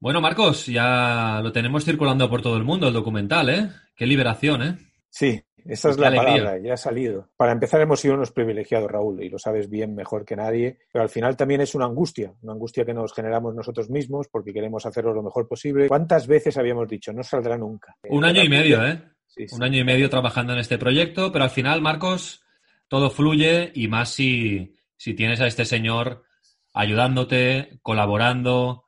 Bueno, Marcos, ya lo tenemos circulando por todo el mundo el documental, ¿eh? Qué liberación, ¿eh? Sí, esa es la palabra, ya ha salido. Para empezar, hemos sido unos privilegiados, Raúl, y lo sabes bien mejor que nadie, pero al final también es una angustia, una angustia que nos generamos nosotros mismos porque queremos hacerlo lo mejor posible. ¿Cuántas veces habíamos dicho, no saldrá nunca? Un año y medio, ¿eh? Un año y medio trabajando en este proyecto, pero al final, Marcos, todo fluye y más si, si tienes a este señor ayudándote, colaborando,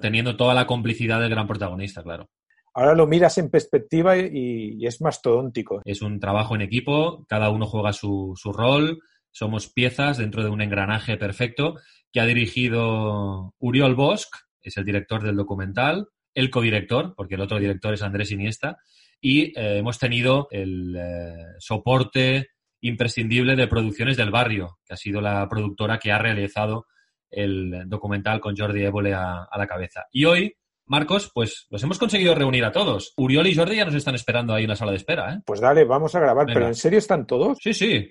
teniendo toda la complicidad del gran protagonista, claro. Ahora lo miras en perspectiva y, es mastodóntico. Es un trabajo en equipo, cada uno juega su, su rol, somos piezas dentro de un engranaje perfecto que ha dirigido Uriol Bosch, es el director del documental, el codirector, porque el otro director es Andrés Iniesta, y eh, hemos tenido el eh, soporte imprescindible de Producciones del Barrio, que ha sido la productora que ha realizado el documental con Jordi Évole a, la cabeza. Y hoy, Marcos, pues los hemos conseguido reunir a todos. Uriol y Jordi ya nos están esperando ahí en la sala de espera. ¿eh? Pues dale, vamos a grabar. ¿Pero en serio están todos? Sí, sí.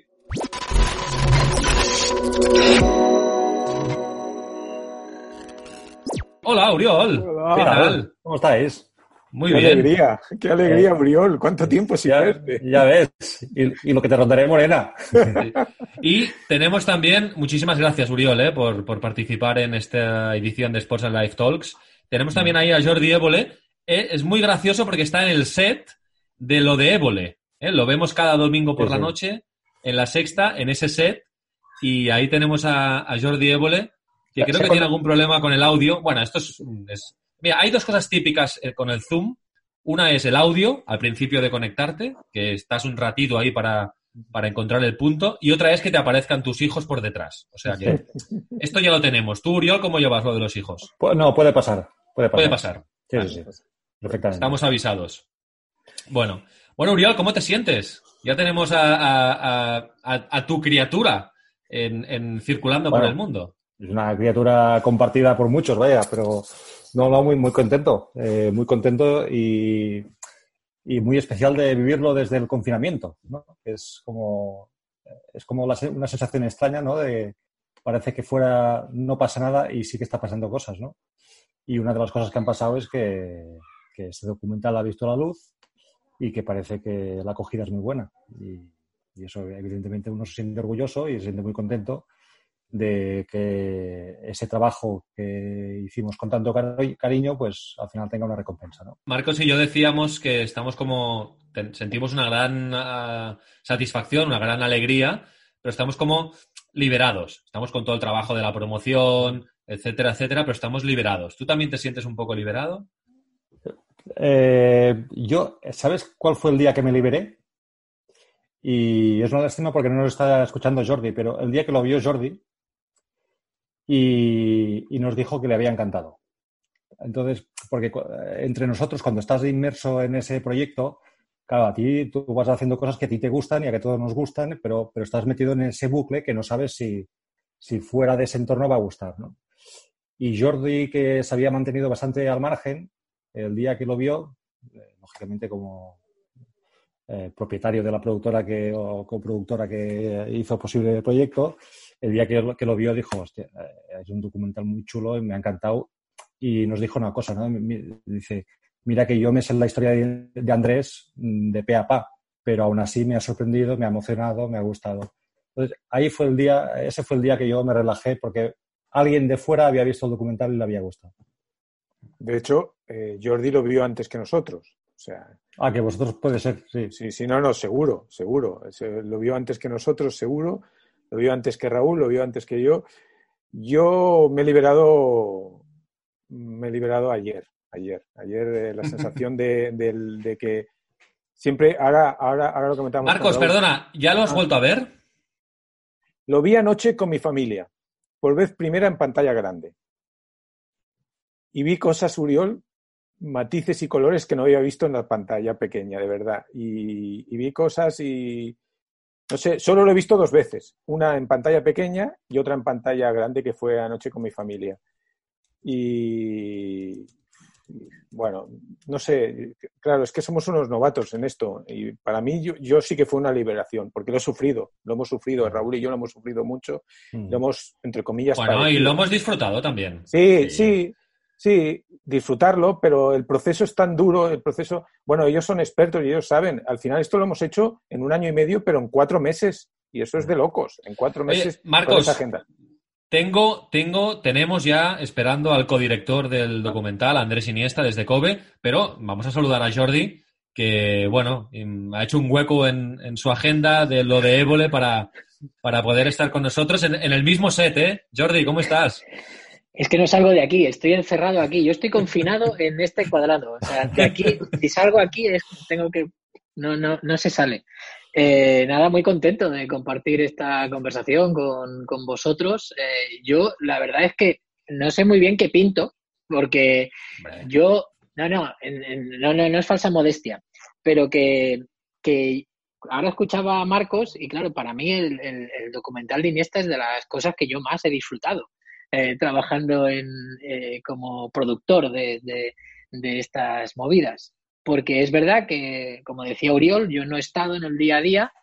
Hola, Uriol. ¿Qué tal? ¿Cómo estáis? Muy qué bien. alegría, qué alegría, eh, Uriol. ¿Cuánto tiempo sin ya, verte? Ya ves. Y, lo que te rondaré morena. Y tenemos también, muchísimas gracias, Uriol, eh, por, participar en esta edición de Sports and Life Talks. Tenemos también ahí a Jordi Évole. Eh, es muy gracioso porque está en el set de lo de Évole. Eh. Lo vemos cada domingo por la noche en la sexta, en ese set. Y ahí tenemos a, Jordi Évole, que creo que tiene algún problema con el audio. Bueno, esto es Mira, hay dos cosas típicas eh, con el Zoom. Una es el audio al principio de conectarte, que estás un ratito ahí para, para encontrar el punto, y otra es que te aparezcan tus hijos por detrás. O sea que esto ya lo tenemos. ¿Tú, Uriol, cómo llevas lo de los hijos? No, puede pasar. Puede pasar. Puede pasar. Sí, sí, sí. Perfectamente. Estamos avisados. Bueno, bueno, Uriol, ¿cómo te sientes? Ya tenemos a, tu criatura en, circulando por el mundo. Es una criatura compartida por muchos, vaya, pero no, no, muy, muy contento, eh, muy contento y, y, muy especial de vivirlo desde el confinamiento, ¿no? Es como, es como una sensación extraña, ¿no? De, parece que fuera no pasa nada y sí que está pasando cosas, ¿no? Y una de las cosas que han pasado es que, que este documental ha visto la luz y que parece que la acogida es muy buena. Y, y eso, evidentemente, uno se siente orgulloso y se siente muy contento de que ese trabajo que hicimos con tanto cariño, pues al final tenga una recompensa. ¿no? Marcos y yo decíamos que estamos como, sentimos una gran ah, satisfacción, una gran alegría, pero estamos como liberados. Estamos con todo el trabajo de la promoción, etcétera, etcétera, pero estamos liberados. ¿Tú también te sientes un poco liberado? Eh, yo, ¿sabes cuál fue el día que me liberé? Y es una lástima porque no lo está escuchando Jordi, pero el día que lo vio Jordi, y, nos dijo que le había encantado. Entonces, porque entre nosotros, cuando estás inmerso en ese proyecto, claro, a ti tú vas haciendo cosas que a ti te gustan y a que todos nos gustan, pero, pero estás metido en ese bucle que no sabes si, si fuera de ese entorno va a gustar, ¿no? Y Jordi, que se había mantenido bastante al margen, el día que lo vio, eh, lógicamente como eh, propietario de la productora que, o coproductora que hizo posible el proyecto, el día que, que lo vio dijo, hostia, eh, es un documental muy chulo y me ha encantado. Y nos dijo una cosa, ¿no? Dice, mira que yo me sé la historia de, Andrés mm, de pe a pa, pero aún así me ha sorprendido, me ha emocionado, me ha gustado. Entonces, ahí fue el día, ese fue el día que yo me relajé porque alguien de fuera había visto el documental y le había gustado. De hecho, eh, Jordi lo vio antes que nosotros. O sea, ah, que vosotros puede ser, sí. Sí, sí, no, no, seguro, seguro. Lo vio antes que nosotros, seguro lo vio antes que Raúl, lo vio antes que yo. Yo me he liberado, me he liberado ayer, ayer, ayer de la sensación de, que siempre, ahora, ahora, ahora lo comentamos. Marcos, perdona, ¿ya lo has ah. vuelto a ver? Lo vi anoche con mi familia, por vez primera en pantalla grande. Y vi cosas, Uriol, matices y colores que no había visto en la pantalla pequeña, de verdad. Y, y vi cosas y, no sé, solo lo he visto dos veces. Una en pantalla pequeña y otra en pantalla grande que fue anoche con mi familia. Y bueno, no sé, claro, es que somos unos novatos en esto y para mí yo, sí que fue una liberación, porque lo he sufrido, lo hemos sufrido, Raúl y yo lo hemos sufrido mucho, mm. lo hemos, entre comillas... Bueno, y lo hemos disfrutado también. Sí, sí, sí, disfrutarlo, pero el proceso es tan duro, el proceso, bueno, ellos son expertos y ellos saben, al final esto lo hemos hecho en un año y medio, pero en cuatro meses, y eso es de locos, en cuatro meses. Marcos, agenda. Tengo, tengo, tenemos ya esperando al codirector del documental, Andrés Iniesta, desde Kobe, pero vamos a saludar a Jordi, que, bueno, ha hecho un hueco en, su agenda de lo de Évole para, para poder estar con nosotros en, el mismo set, ¿eh? Jordi, ¿cómo estás? Es que no salgo de aquí, estoy encerrado aquí. Yo estoy confinado en este cuadrado. O sea, de aquí, si salgo aquí, es, tengo que. No, no, no se sale. Eh, nada, muy contento de compartir esta conversación con, con vosotros. Eh, yo, la verdad es que no sé muy bien qué pinto, porque yo, no, no, no, no, no es falsa modestia, pero que, que ahora escuchaba a Marcos y claro, para mí el, el, documental de Iniesta es de las cosas que yo más he disfrutado eh, trabajando en, como productor de, de, estas movidas porque es verdad que, como decía Uriol, yo no he estado en el día a día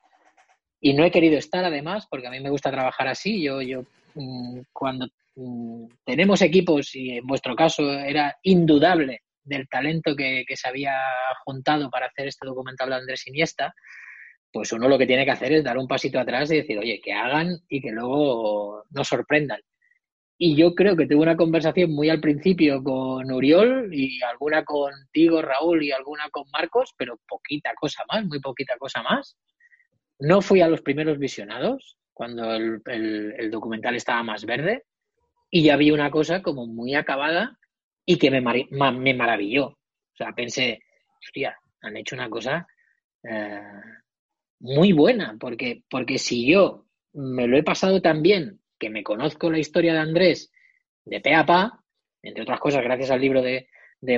y no he querido estar además, porque a mí me gusta trabajar así. Yo, yo mm, cuando mm, tenemos equipos, y en vuestro caso era indudable del talento que, se había juntado para hacer este documental de Andrés Iniesta, pues uno lo que tiene que hacer es dar un pasito atrás y decir, oye, que hagan y que luego nos sorprendan. Y yo creo que tuve una conversación muy al principio con Uriol y alguna contigo, Raúl, y alguna con Marcos, pero poquita cosa más, muy poquita cosa más. No fui a los primeros visionados, cuando el, documental estaba más verde, y ya vi una cosa como muy acabada y que me, me maravilló. O sea, pensé, hostia, han hecho una cosa eh, muy buena, porque, porque si yo me lo he pasado tan bien que me conozco la historia de Andrés de pe a pa, entre otras cosas gracias al libro de,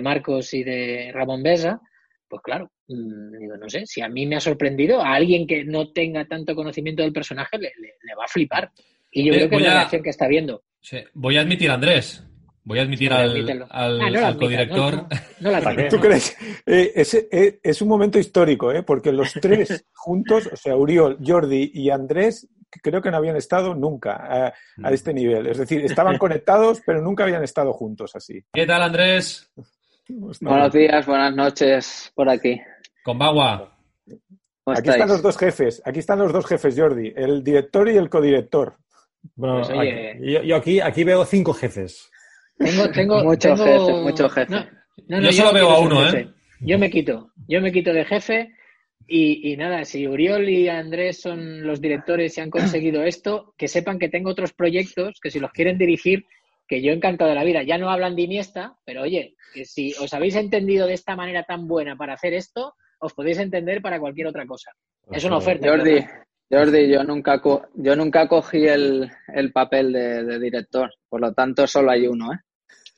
Marcos y de Ramón Besa, pues claro, mm, digo, no sé, si a mí me ha sorprendido, a alguien que no tenga tanto conocimiento del personaje le, va a flipar. Y yo eh, creo que es la reacción que está viendo. Voy a admitir, Andrés, Voy a admitir al, ah, codirector. ¿Tú crees? Eh, eh, es, un momento histórico, ¿eh? porque los tres juntos, o sea, Uriol, Jordi y Andrés, creo que no habían estado nunca a, mm. este nivel. Es decir, estaban conectados, pero nunca habían estado juntos así. ¿Qué tal, Andrés? Buenos días, buenas noches por aquí. Con Bagua. Aquí están los dos jefes, aquí están los dos jefes, Jordi, el director y el codirector. Bueno, pues, yo, aquí, aquí veo cinco jefes. Tengo, tengo, mucho jefe, mucho jefe. yo solo veo a uno, ¿eh? Yo me quito, yo me quito de jefe y, nada, si Uriol y Andrés son los directores y han conseguido esto, que sepan que tengo otros proyectos que si los quieren dirigir, que yo encantado de la vida. Ya no hablan de Iniesta, pero oye, que si os habéis entendido de esta manera tan buena para hacer esto, os podéis entender para cualquier otra cosa. Es una oferta. Jordi, Jordi, yo nunca, yo nunca cogí el, papel de, de, director, por lo tanto solo hay uno, ¿eh?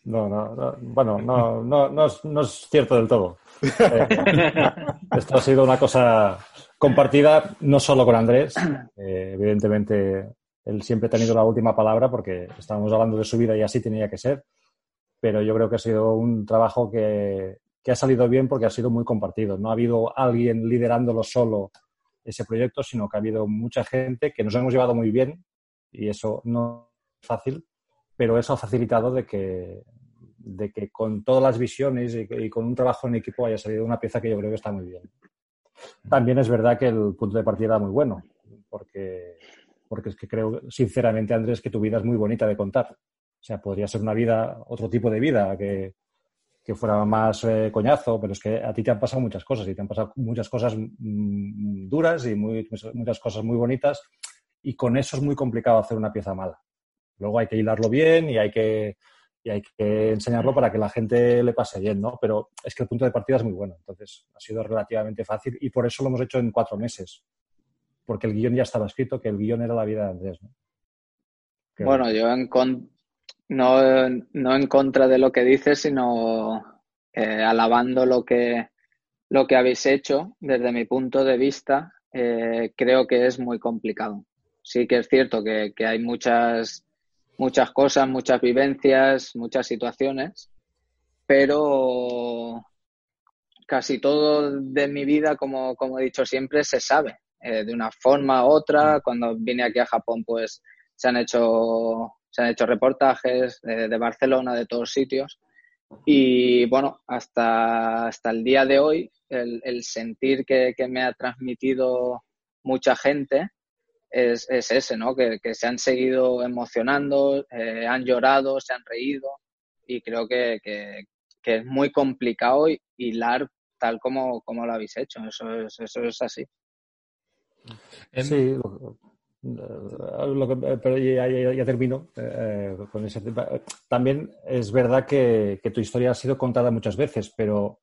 No, no, bueno, no, no, no, es, no es cierto del todo. Eh, esto ha sido una cosa compartida no solo con Andrés, eh, evidentemente él siempre ha tenido la última palabra porque estábamos hablando de su vida y así tenía que ser, pero yo creo que ha sido un trabajo que, que ha salido bien porque ha sido muy compartido. No ha habido alguien liderándolo solo ese proyecto, sino que ha habido mucha gente que nos hemos llevado muy bien y eso no es fácil, pero eso ha facilitado de que, de que con todas las visiones y, con un trabajo en equipo haya salido una pieza que yo creo que está muy bien. También es verdad que el punto de partida era muy bueno, porque, porque es que creo, sinceramente, Andrés, que tu vida es muy bonita de contar. O sea, podría ser una vida, otro tipo de vida, que, que fuera más eh, coñazo, pero es que a ti te han pasado muchas cosas y te han pasado muchas cosas mm, duras y muchas cosas muy bonitas y con eso es muy complicado hacer una pieza mala. Luego hay que hilarlo bien y hay que, y hay que enseñarlo para que la gente le pase bien, ¿no? Pero es que el punto de partida es muy bueno, entonces ha sido relativamente fácil y por eso lo hemos hecho en cuatro meses, porque el guion ya estaba escrito, que el guion era la vida de Andrés, ¿no? bueno, yo en no, no en contra de lo que dices, sino eh, alabando lo que, lo que habéis hecho, desde mi punto de vista, eh, creo que es muy complicado. Sí que es cierto que, que hay muchas, muchas cosas, muchas vivencias, muchas situaciones, pero casi todo de mi vida, como, como he dicho siempre, se sabe. Eh, de una forma u otra, cuando vine aquí a Japón, pues se han hecho, se han hecho reportajes de Barcelona, de todos sitios. Y bueno, hasta, hasta el día de hoy, el, el sentir que, que, me ha transmitido mucha gente es, es ese, ¿no? Que, que, se han seguido emocionando, eh, han llorado, se han reído y creo que, que es muy complicado hilar tal como, como lo habéis hecho. Eso es, eso es así. Sí, lo que, pero ya, ya, ya termino eh, con ese tema. También es verdad que, que, tu historia ha sido contada muchas veces, pero,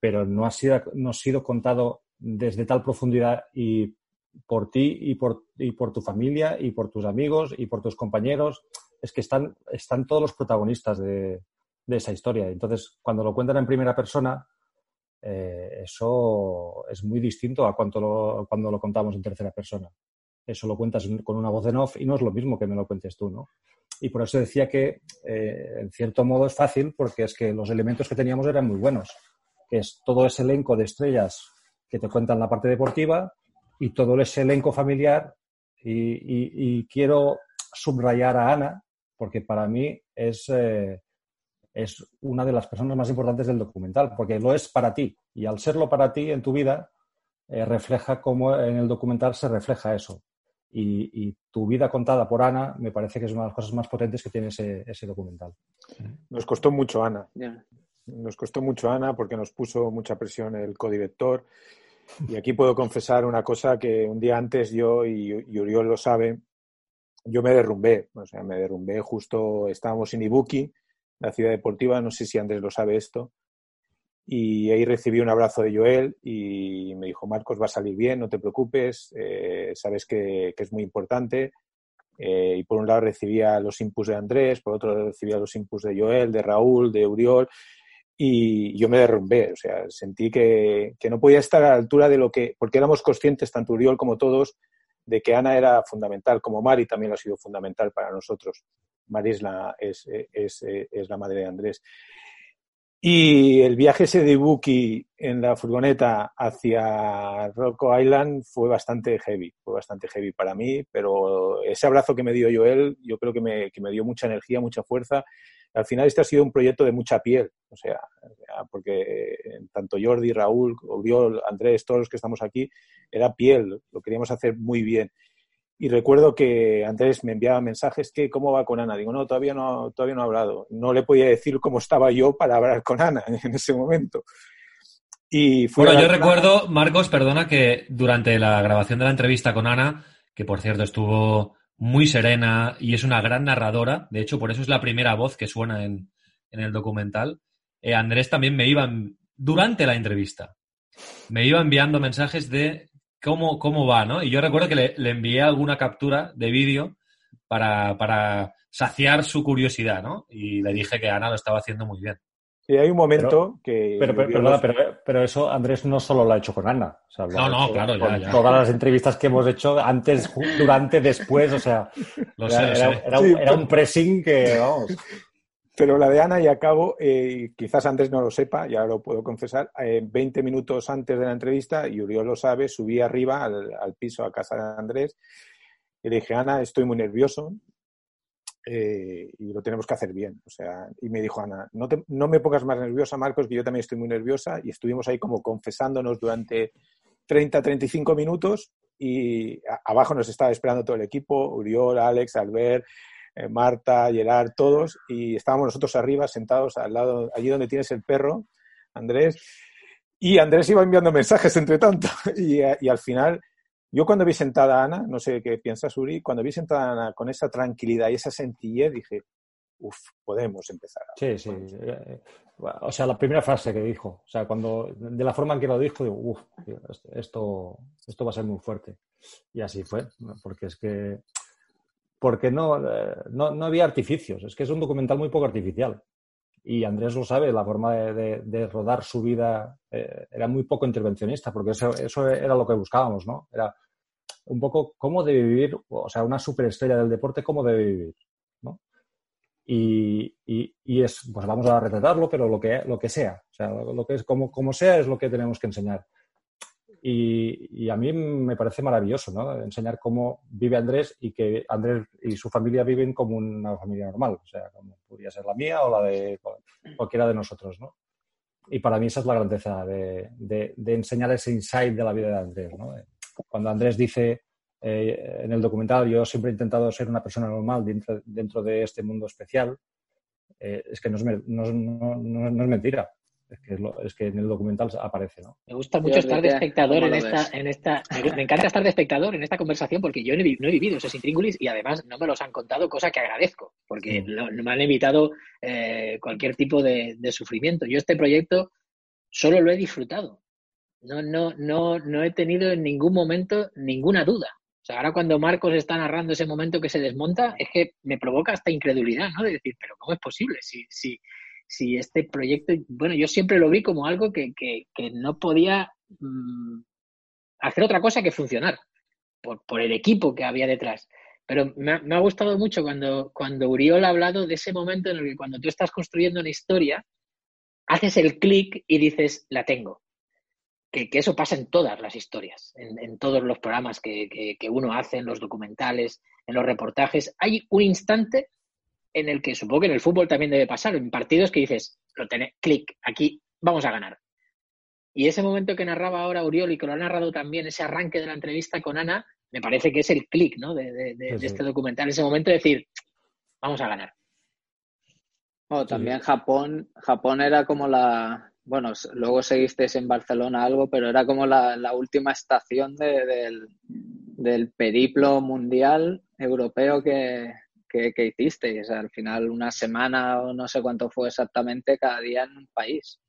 pero no, ha sido, no ha sido contado desde tal profundidad y por ti y por, y por tu familia y por tus amigos y por tus compañeros. Es que están, están todos los protagonistas de, de esa historia. Entonces, cuando lo cuentan en primera persona, eh, eso es muy distinto a cuando lo, cuando lo contamos en tercera persona eso lo cuentas con una voz en off y no es lo mismo que me lo cuentes tú, ¿no? Y por eso decía que, eh, en cierto modo, es fácil porque es que los elementos que teníamos eran muy buenos. Es todo ese elenco de estrellas que te cuentan la parte deportiva y todo ese elenco familiar. Y, y, y quiero subrayar a Ana porque para mí es, eh, es una de las personas más importantes del documental, porque lo es para ti. Y al serlo para ti en tu vida, eh, refleja cómo en el documental se refleja eso y, y, tu vida contada por Ana me parece que es una de las cosas más potentes que tiene ese, ese documental. Nos costó mucho Ana. Yeah. Nos costó mucho Ana porque nos puso mucha presión el codirector. Y aquí puedo confesar una cosa que un día antes yo, y, Uriol lo sabe, yo me derrumbé. O sea, me derrumbé justo, estábamos en Ibuki, la ciudad deportiva, no sé si Andrés lo sabe esto, y ahí recibí un abrazo de Joel y me dijo, Marcos, va a salir bien, no te preocupes, eh, sabes que, es muy importante. Eh, y por un lado recibía los inputs de Andrés, por otro recibía los inputs de Joel, de Raúl, de Uriol, y yo me derrumbé, o sea, sentí que, que no podía estar a la altura de lo que, porque éramos conscientes, tanto Uriol como todos, de que Ana era fundamental, como Mari también lo ha sido fundamental para nosotros. Mari es la, es, es, es la madre de Andrés. Y el viaje ese de Buki en la furgoneta hacia Rocco Island fue bastante heavy, fue bastante heavy para mí, pero ese abrazo que me dio Joel, yo creo que me, que me dio mucha energía, mucha fuerza. Al final este ha sido un proyecto de mucha piel, o sea, porque tanto Jordi, Raúl, Oriol, Andrés, todos los que estamos aquí, era piel, lo queríamos hacer muy bien. Y recuerdo que antes me enviaba mensajes que cómo va con Ana. Digo, no, todavía no, todavía no ha hablado. No le podía decir cómo estaba yo para hablar con Ana en ese momento. Y bueno, yo recuerdo, Marcos, perdona, que durante la grabación de la entrevista con Ana, que por cierto estuvo muy serena y es una gran narradora, de hecho por eso es la primera voz que suena en, en el documental, eh, Andrés también me iba, durante la entrevista, me iba enviando mensajes de cómo, cómo va, ¿no? Y yo recuerdo que le, le envié alguna captura de vídeo para, para, saciar su curiosidad, ¿no? Y le dije que Ana lo estaba haciendo muy bien. Sí, hay un momento pero, que... Pero, pero, pero, pero, pero, eso Andrés no solo lo ha hecho con Ana. O sea, no, no, claro, ya, ya. Todas las entrevistas que hemos hecho antes, durante, después, o sea... Lo era, sé, lo era, sé. Era, un, era, un, pressing que, vamos... Pero la de Ana y acabo, eh, quizás Andrés no lo sepa, ya lo puedo confesar, eh, 20 minutos antes de la entrevista, y Uriol lo sabe, subí arriba al, al, piso, a casa de Andrés, y le dije, Ana, estoy muy nervioso eh, y lo tenemos que hacer bien. O sea, y me dijo Ana, no, te, no me pongas más nerviosa, Marcos, que yo también estoy muy nerviosa, y estuvimos ahí como confesándonos durante 30, 35 minutos, y a, abajo nos estaba esperando todo el equipo, Uriol, Alex, Albert, eh, Marta, Gerard, todos, y estábamos nosotros arriba, sentados al lado, allí donde tienes el perro, Andrés, y Andrés iba enviando mensajes entre tanto, y, y, al final, yo cuando vi sentada a Ana, no sé qué piensas, Uri, cuando vi sentada a Ana con esa tranquilidad y esa sencillez, dije, uff, podemos empezar. Sí, sí. O sea, la primera frase que dijo, o sea, cuando, de la forma en que lo dijo, digo, uff, esto, esto va a ser muy fuerte. Y así fue, porque es que porque no, no, no, había artificios. Es que es un documental muy poco artificial. y Andrés lo sabe, la forma de, rodar su vida eh, era muy poco intervencionista, porque eso, eso era lo que buscábamos, ¿no? Era un poco cómo debe vivir, o sea, una superestrella del deporte, cómo debe vivir, ¿no? Y, y, es, pues vamos a retratarlo, pero lo que, lo que sea, o sea, lo, que es, como, como sea, es lo que tenemos que enseñar. Y, a mí me parece maravilloso, ¿no? Enseñar cómo vive Andrés y que Andrés y su familia viven como una familia normal, o sea, como podría ser la mía o la de cualquiera de nosotros, ¿no? Y para mí esa es la grandeza de, de, enseñar ese insight de la vida de Andrés, ¿no? Cuando Andrés dice eh, en el documental, yo siempre he intentado ser una persona normal dentro, dentro de este mundo especial, eh, es que no es, no, no, no es mentira es que, en el documental aparece, ¿no? Me gusta mucho estar de espectador en esta, en esta, me, encanta estar de espectador en esta conversación porque yo no he, vivido esos intríngulis y además no me los han contado, cosa que agradezco, porque no, me han evitado eh, cualquier tipo de, sufrimiento. Yo este proyecto solo lo he disfrutado. No, no, no, no he tenido en ningún momento ninguna duda. O sea, ahora cuando Marcos está narrando ese momento que se desmonta, es que me provoca hasta incredulidad, ¿no? De decir, pero ¿cómo es posible? Si, si, si este proyecto, bueno, yo siempre lo vi como algo que, no podía mm, hacer otra cosa que funcionar por, el equipo que había detrás. Pero me ha, gustado mucho cuando, cuando Uriol ha hablado de ese momento en el que cuando tú estás construyendo una historia, haces el clic y dices, la tengo. Que, eso pasa en todas las historias, en, todos los programas que, que, uno hace, en los documentales, en los reportajes. Hay un instante en el que supongo que en el fútbol también debe pasar, en partidos que dices, lo tenés, clic, aquí vamos a ganar. Y ese momento que narraba ahora Uriol y que lo ha narrado también, ese arranque de la entrevista con Ana, me parece que es el clic ¿no? de, este documental, ese momento de decir, vamos a ganar. también Japón, Japón era como la, bueno, luego seguisteis en Barcelona algo, pero era como la, última estación del, del periplo mundial europeo que, que, hiciste, O sea, al final una semana o no sé cuánto fue exactamente cada día en un país.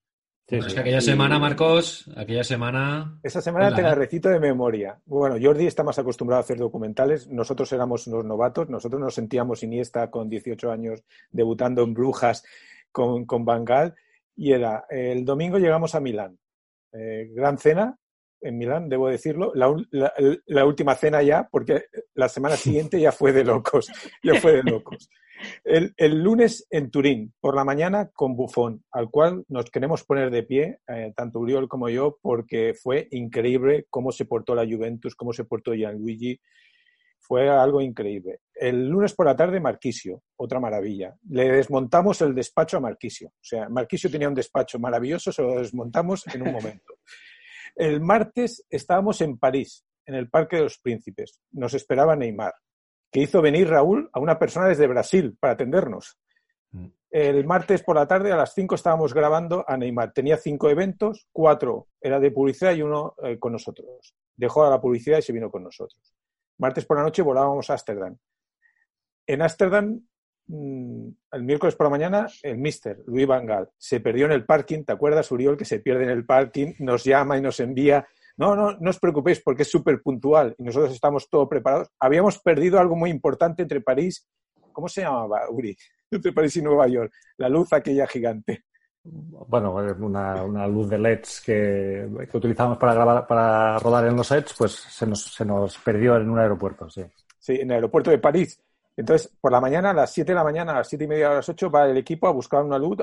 es que aquella semana, Marcos, aquella semana... Esa semana te la recito de memoria. Bueno, Jordi está más acostumbrado a hacer documentales. Nosotros éramos unos novatos. Nosotros nos sentíamos Iniesta con 18 años debutando en Brujas con, con Bangal. Y era, el domingo llegamos a Milán. Eh, gran cena, en Milán, debo decirlo, la, última cena ya, porque la semana siguiente ya fue de locos, ya fue de locos. El, lunes en Turín, por la mañana con Bufón, al cual nos queremos poner de pie, eh, tanto Uriol como yo, porque fue increíble cómo se portó la Juventus, cómo se portó Gianluigi, fue algo increíble. El lunes por la tarde, Marquisio, otra maravilla. Le desmontamos el despacho a Marquisio. O sea, Marquisio tenía un despacho maravilloso, se lo desmontamos en un momento. El martes estábamos en París, en el Parque de los Príncipes. Nos esperaba Neymar, que hizo venir Raúl a una persona desde Brasil para atendernos. Mm. El martes por la tarde a las 5 estábamos grabando a Neymar. Tenía cinco eventos, cuatro era de publicidad y uno eh, con nosotros. Dejó a la publicidad y se vino con nosotros. Martes por la noche volábamos a Ámsterdam. En Ámsterdam Mm, el miércoles por la mañana, el mister, Luis Vangal, se perdió en el parking. ¿Te acuerdas, Uriol, que se pierde en el parking? Nos llama y nos envía. No, no, no os preocupéis porque es súper puntual y nosotros estamos todo preparados. Habíamos perdido algo muy importante entre París, ¿cómo se llamaba, Uri? Entre París y Nueva York, la luz aquella gigante. Bueno, una, una luz de LEDs que, que utilizamos para, grabar, para rodar en los sets, pues se nos, se nos perdió en un aeropuerto, sí. Sí, en el aeropuerto de París entonces, por la mañana, a las 7 de la mañana, a las 7 y media, a las 8, va el equipo a buscar una luz,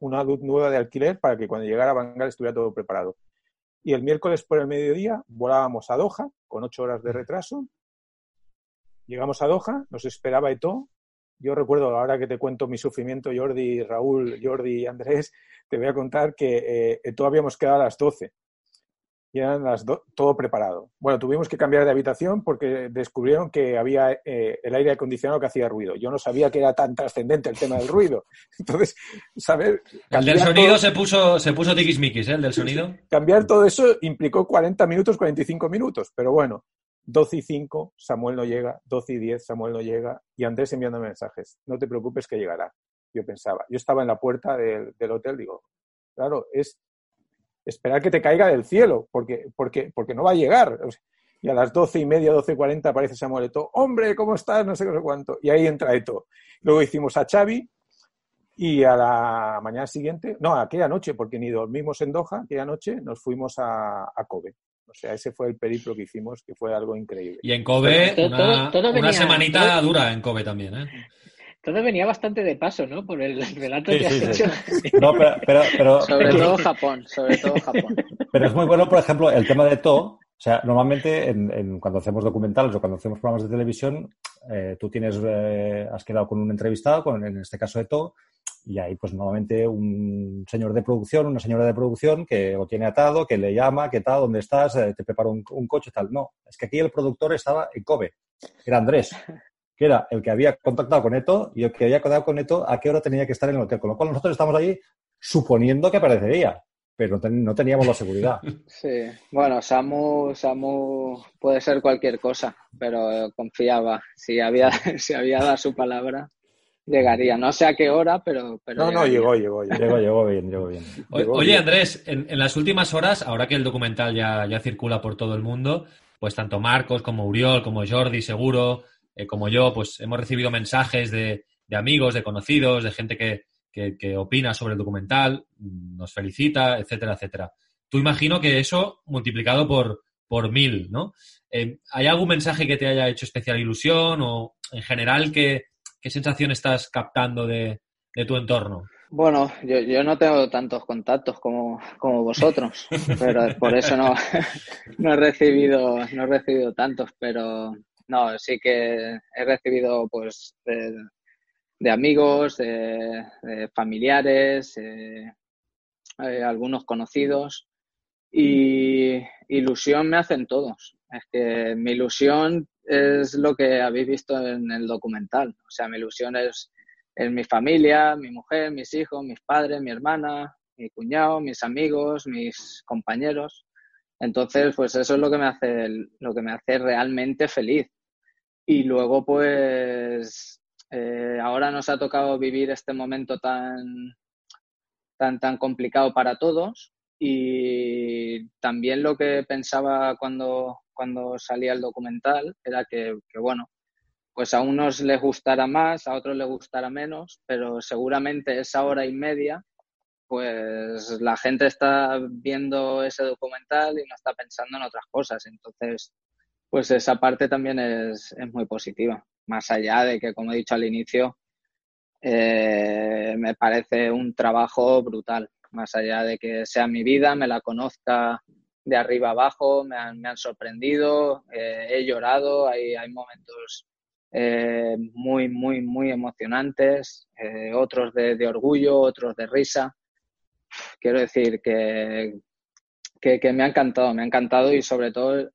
una luz nueva de alquiler para que cuando llegara a Bangal estuviera todo preparado. Y el miércoles por el mediodía volábamos a Doha con 8 horas de retraso. Llegamos a Doha, nos esperaba Eto. Yo recuerdo, ahora que te cuento mi sufrimiento, Jordi, Raúl, Jordi y Andrés, te voy a contar que eh, Eto habíamos quedado a las 12 y eran las todo preparado. Bueno, tuvimos que cambiar de habitación porque descubrieron que había eh, el aire acondicionado que hacía ruido. Yo no sabía que era tan trascendente el tema del ruido. Entonces, saber... El del sonido se puso, se puso tiquismiquis, ¿eh? El del sonido. Cambiar todo eso implicó 40 minutos, 45 minutos. Pero bueno, 12 y 5, Samuel no llega. 12 y 10, Samuel no llega. Y Andrés enviando mensajes. No te preocupes que llegará. Yo pensaba. Yo estaba en la puerta del, del hotel, digo, claro, es esperar que te caiga del cielo, porque, porque, porque no va a llegar. Y a las doce y media, doce cuarenta aparece Samuel Eto'o. Hombre, ¿cómo estás? No sé, qué sé cuánto. Y ahí entra Eto. Luego hicimos a Xavi. Y a la mañana siguiente, no, aquella noche, porque ni dormimos en Doha, aquella noche nos fuimos a, a Kobe. O sea, ese fue el periplo que hicimos, que fue algo increíble. Y en Kobe, Todo- una, todo- todo una venía- semanita todo- dura en Kobe también, ¿eh? Todo venía bastante de paso, ¿no? Por el relato Sí, que has sí, sí. hecho. No, pero, pero, pero, Sobre pero- todo Japón, sobre todo Japón. pero es muy bueno, por ejemplo, el tema de To. O sea, normalmente en, en- cuando hacemos documentales o cuando hacemos programas de televisión, eh, tú tienes, eh, has quedado con un entrevistado, con, en este caso de To, y hay pues normalmente un señor de producción, una señora de producción que lo tiene atado, que le llama, qué tal, dónde estás, Eh, te prepara un, un coche, tal. No, es que aquí el productor estaba en Kobe, era Andrés, que era el que había contactado con Eto y el que había contactado con Eto a qué hora tenía que estar en el hotel. Con lo cual nosotros estamos allí suponiendo que aparecería, pero no, ten- no teníamos la seguridad. Sí, bueno, Samu, Samu puede ser cualquier cosa, pero confiaba. Si había, si había dado su palabra, llegaría. No sé a qué hora, pero, pero No, no, llegaría. llegó, llegó, llegó. Llegó, llegó bien, llegó bien. O- Llegó Oye, bien. Andrés, en, en las últimas horas, ahora que el documental ya, ya circula por todo el mundo, pues tanto Marcos como Uriol, como Jordi, seguro, eh, como yo, pues hemos recibido mensajes de, de amigos, de conocidos, de gente que, que- que opina sobre el documental, nos felicita, etcétera, etcétera. Tú imagino que eso multiplicado por, por mil, ¿no? Eh, ¿Hay algún mensaje que te haya hecho especial ilusión o en general qué, qué sensación estás captando de, de tu entorno? Bueno, yo, yo no tengo tantos contactos como, como vosotros, pero por eso no, no he recibido, no he recibido tantos, pero no, sí que he recibido pues de, de amigos, de, de familiares, eh, eh, algunos conocidos y ilusión me hacen todos. Es que mi ilusión es lo que habéis visto en el documental. O sea, mi ilusión es en mi familia, mi mujer, mis hijos, mis padres, mi hermana, mi cuñado, mis amigos, mis compañeros. Entonces, pues eso es lo que me hace, lo que me hace realmente feliz. Y luego, pues, eh, ahora nos ha tocado vivir este momento tan, tan, tan complicado para todos. Y también lo que pensaba cuando, cuando salía el documental era que, que bueno, pues a unos les gustará más, a otros les gustará menos, pero seguramente esa hora y media, pues la gente está viendo ese documental y no está pensando en otras cosas. Entonces, pues esa parte también es, es muy positiva. Más allá de que, como he dicho al inicio, eh, me parece un trabajo brutal. Más allá de que sea mi vida, me la conozca de arriba abajo, me han, me han sorprendido, eh, he llorado, hay, hay momentos eh, muy, muy, muy emocionantes, eh, otros de, orgullo, otros de risa. Quiero decir que, que, que, me ha encantado, me ha encantado y sobre todo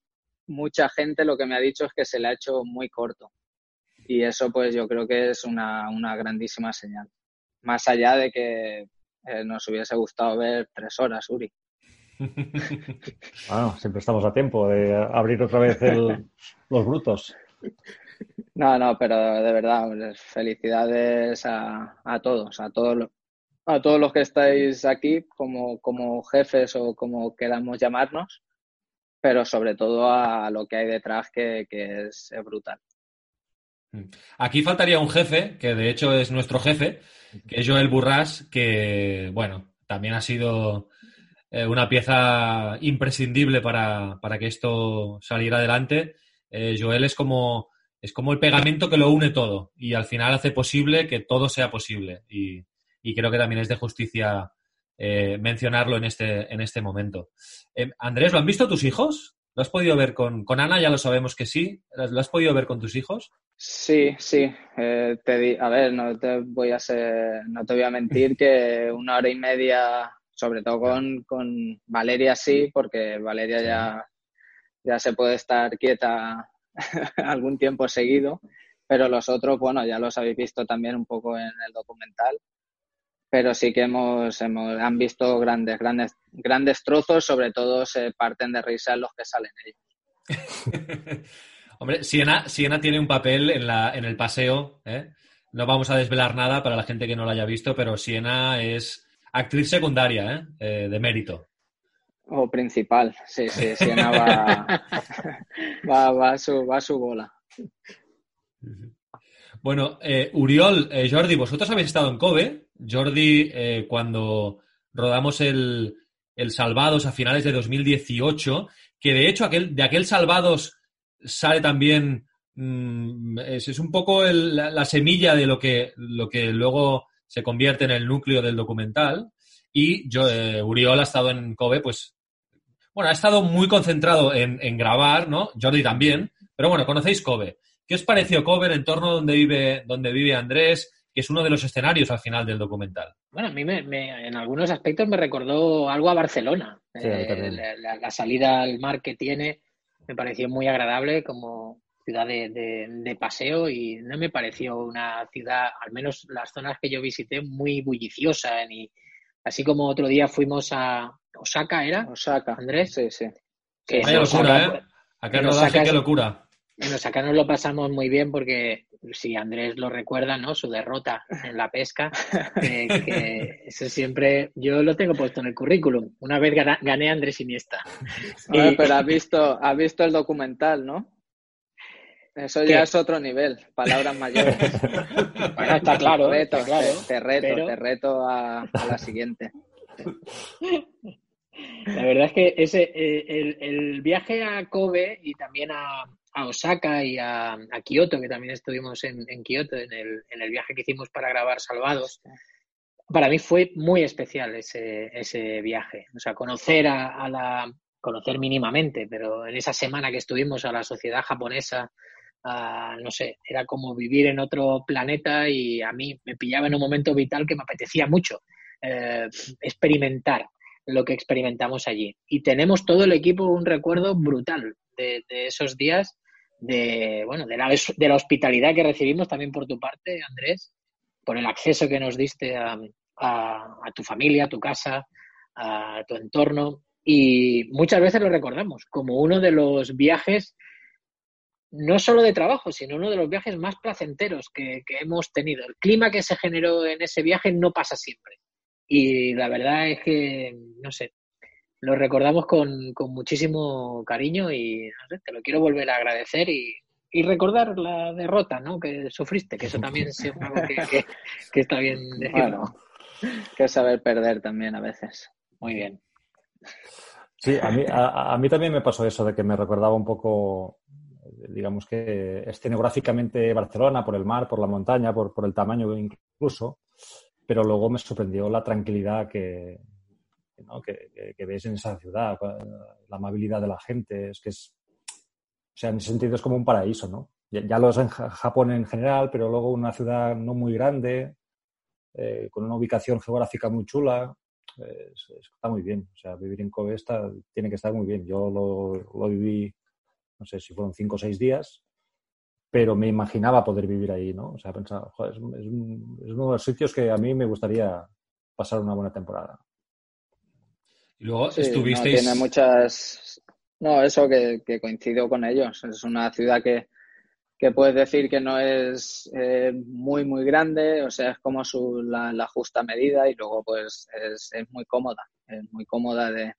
mucha gente lo que me ha dicho es que se le ha hecho muy corto. Y eso pues yo creo que es una, una grandísima señal. Más allá de que nos hubiese gustado ver tres horas, Uri. Bueno, siempre estamos a tiempo de abrir otra vez el, los brutos. No, no, pero de verdad, felicidades a, a todos, a todos, los, a todos los que estáis aquí como, como jefes o como queramos llamarnos, pero sobre todo a lo que hay detrás que, que es, es, brutal. Aquí faltaría un jefe, que de hecho es nuestro jefe, que es Joel Burras, que, bueno, también ha sido eh, una pieza imprescindible para, para, que esto saliera adelante. Eh, Joel es como es como el pegamento que lo une todo y al final hace posible que todo sea posible. Y, y creo que también es de justicia eh, mencionarlo en este, en este momento. Eh, Andrés, ¿lo han visto tus hijos? ¿Lo has podido ver con, con Ana? Ya lo sabemos que sí. ¿Lo has podido ver con tus hijos? Sí, sí. Eh, te di, a ver, no te voy a ser, no te voy a mentir que una hora y media, sobre todo con, con Valeria sí, porque Valeria ya, ya se puede estar quieta algún tiempo seguido, pero los otros, bueno, ya los habéis visto también un poco en el documental, pero sí que hemos, hemos han visto grandes, grandes, grandes trozos, sobre todo se parten de risa los que salen ellos. Hombre, Siena, Siena tiene un papel en, la, en el paseo, ¿eh? no vamos a desvelar nada para la gente que no lo haya visto, pero Siena es actriz secundaria, ¿eh? Eh, de mérito. O principal, sí, sí, Siena va, va, va, a su, va a su bola. Bueno, eh, Uriol, eh, Jordi, vosotros habéis estado en Kobe Jordi, eh, cuando rodamos el, el Salvados a finales de 2018, que de hecho aquel, de aquel Salvados sale también, mm, es, es, un poco el, la, la, semilla de lo que, lo que luego se convierte en el núcleo del documental. Y yo, eh, Uriol ha estado en Kobe, pues, bueno, ha estado muy concentrado en, en, grabar, ¿no? Jordi también, pero bueno, conocéis Kobe. ¿Qué os pareció Kobe, el entorno donde vive, donde vive Andrés? que es uno de los escenarios al final del documental. Bueno, a mí me, me, en algunos aspectos me recordó algo a Barcelona. Sí, eh, la, la, la, salida al mar que tiene me pareció muy agradable como ciudad de, de, de, paseo y no me pareció una ciudad, al menos las zonas que yo visité, muy bulliciosa. Ni, así como otro día fuimos a Osaka, ¿era? Osaka. Andrés. Sí, sí. Que Vaya locura, ¿eh? Acá en Osaka, qué locura. En Osaka nos lo pasamos muy bien porque si Andrés lo recuerda, ¿no? Su derrota en la pesca, eh, que eso siempre, yo lo tengo puesto en el currículum. Una vez gané, a Andrés Iniesta. y, pero ha visto, ha visto el documental, ¿no? Eso ya es otro nivel, palabras mayores. bueno, está claro. Te reto, está claro, te reto, pero... te reto a, a la siguiente. La verdad es que ese, eh, el, el, viaje a Kobe y también a, a Osaka y a, a, Kioto, que también estuvimos en, en Kioto en el, en el, viaje que hicimos para grabar Salvados, para mí fue muy especial ese, ese viaje. O sea, conocer a, a, la, conocer mínimamente, pero en esa semana que estuvimos a la sociedad japonesa, uh, no sé, era como vivir en otro planeta y a mí me pillaba en un momento vital que me apetecía mucho eh, experimentar lo que experimentamos allí. Y tenemos todo el equipo un recuerdo brutal de, esos días de, bueno, de la, de la hospitalidad que recibimos también por tu parte, Andrés, por el acceso que nos diste a tu familia, a tu casa, a tu entorno. Y muchas veces lo recordamos como uno de los viajes, no solo de trabajo, sino uno de los viajes más placenteros que, que hemos tenido. El clima que se generó en ese viaje no pasa siempre. Y la verdad es que, no sé, lo recordamos con, con muchísimo cariño y no sé, te lo quiero volver a agradecer y, y, recordar la derrota ¿no? que sufriste, que eso también es algo que, que, que está bien decirlo. Bueno, que saber perder también a veces. Muy bien. Sí, a mí, a, a mí también me pasó eso de que me recordaba un poco, digamos que escenográficamente Barcelona, por el mar, por la montaña, por, por el tamaño incluso, pero luego me sorprendió la tranquilidad que, ¿no? que, que, que, ves en esa ciudad, la amabilidad de la gente, es que es, o sea, en ese sentido es como un paraíso, ¿no? Ya, ya lo es en Japón en general, pero luego una ciudad no muy grande, eh, con una ubicación geográfica muy chula, es, está muy bien. O sea, vivir en Kobe está, tiene que estar muy bien. Yo lo, lo viví, no sé si fueron cinco o seis días, pero me imaginaba poder vivir ahí, ¿no? O sea, pensaba, joder, es, es, un, es, uno de los sitios que a mí me gustaría pasar una buena temporada. Y luego sí, estuvisteis... No, tiene muchas... No, eso que, que, coincido con ellos. Es una ciudad que, que puedes decir que no es eh, muy, muy grande, o sea, es como su, la, la justa medida y luego pues es, es, muy cómoda, es muy cómoda de,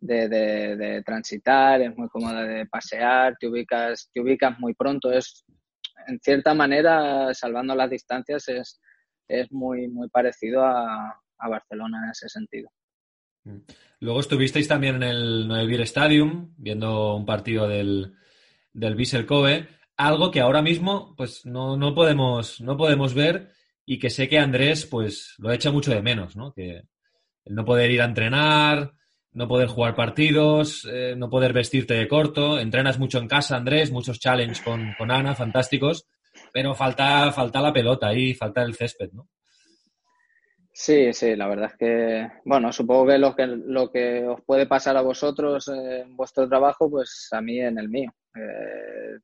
de, de, transitar, es muy cómoda de pasear, te ubicas, te ubicas muy pronto, es en cierta manera, salvando las distancias, es, es muy, muy parecido a, a Barcelona en ese sentido. Luego estuvisteis también en el Noevir Stadium, viendo un partido del, del Vissel Kobe, algo que ahora mismo pues no, no, podemos, no podemos ver y que sé que Andrés pues lo echa mucho de menos, ¿no? Que el no poder ir a entrenar, no poder jugar partidos, eh, no poder vestirte de corto, entrenas mucho en casa, Andrés, muchos challenges con, con Ana, fantásticos, pero falta, falta la pelota ahí, falta el césped, ¿no? Sí, sí, la verdad es que, bueno, supongo que lo que, lo que os puede pasar a vosotros en vuestro trabajo, pues a mí en el mío. Eh,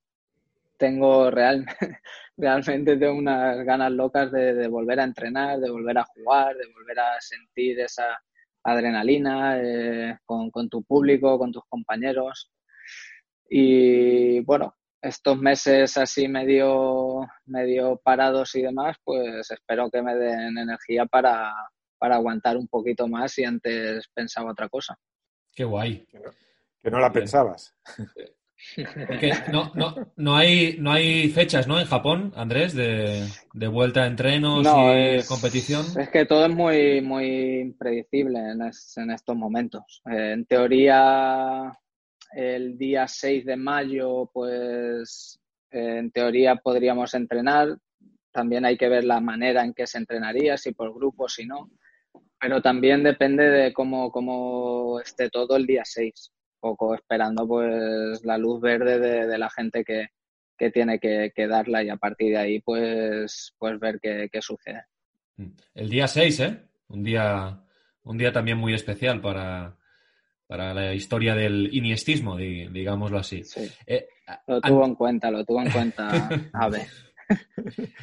tengo real, realmente tengo unas ganas locas de, de, volver a entrenar, de volver a jugar, de volver a sentir esa adrenalina eh, con, con tu público, con tus compañeros. Y bueno, estos meses así medio, medio parados y demás, pues espero que me den energía para, para aguantar un poquito más y antes pensaba otra cosa. Qué guay. Que no, que no la pensabas. Porque no, no, no, hay, no hay fechas, ¿no? En Japón, Andrés, de, de vuelta a entrenos No, y es- competición. Es que todo es muy, muy impredecible en, es- en estos momentos. Eh, en teoría, el día 6 de mayo, pues eh, en teoría podríamos entrenar. También hay que ver la manera en que se entrenaría, si por grupos, si no. Pero también depende de cómo, cómo esté todo el día 6. Poco esperando pues la luz verde de, de la gente que, que tiene que, que darla y a partir de ahí pues, pues ver qué, qué sucede. El día 6, ¿eh? Un día, un día también muy especial para, para la historia del iniestismo, di- digámoslo así. Sí. Eh, Lo an- tuvo en cuenta, lo tuvo en cuenta Ave.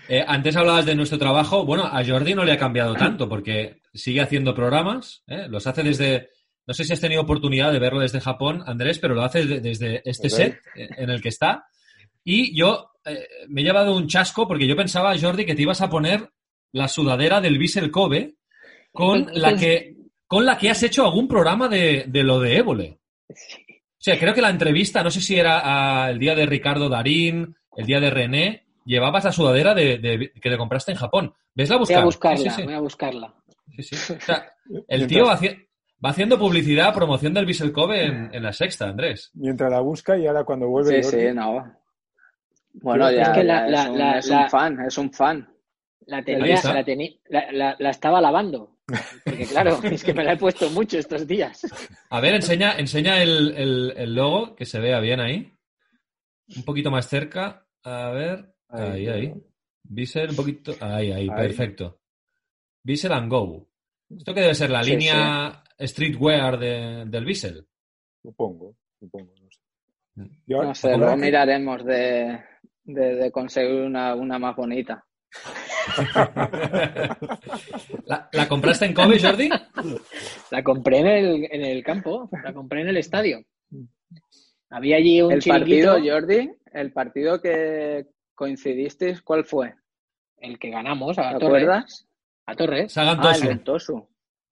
eh, antes hablabas de nuestro trabajo. Bueno, a Jordi no le ha cambiado tanto porque sigue haciendo programas, ¿eh? los hace desde... No sé si has tenido oportunidad de verlo desde Japón, Andrés, pero lo hace de- desde este set eh, en el que está. Y yo eh, me he llevado un chasco porque yo pensaba, Jordi, que te ibas a poner la sudadera del Vissel Kobe con la que, con la que has hecho algún programa de, de lo de Évole. O sea, creo que la entrevista, no sé si era ah, el día de Ricardo Darín, el día de René, llevabas la sudadera de, de- que te compraste en Japón. ¿Ves la Voy buscar? a buscarla, Sí, sí, sí. voy a buscarla. Sí, sí. O sea, el tío haci- va haciendo publicidad, promoción del Vissel Kobe en, en la sexta, Andrés. Mientras la busca y ahora cuando vuelve. Sí, sí, no. Bueno, Es ya, que ya la- es, un, la- es un fan, es un fan. La tenía, la, tení- la, la- la estaba lavando. Porque claro, es que me la he puesto mucho estos días. A ver, enseña, enseña el, el- el logo, que se vea bien ahí. Un poquito más cerca. A ver. Ahí, Ahí, ahí. Un poquito. Ahí, ahí, Ahí. perfecto. Vissel and Go. Esto que debe ser la Sí, línea streetwear de- del Vissel. Supongo, supongo, no sé. Yo- No sé, luego que- miraremos de, de, de conseguir una, una más bonita. ¿La, la compraste en Kobe, Jordi? La compré en el, en el campo, la compré en el estadio. Había allí un El chiringuito, partido, Jordi, el partido que coincidisteis, ¿cuál fue? el que ganamos ¿Te a Torres. acuerdas? A Torres. Sagan Ah, el Tosu. Tosu.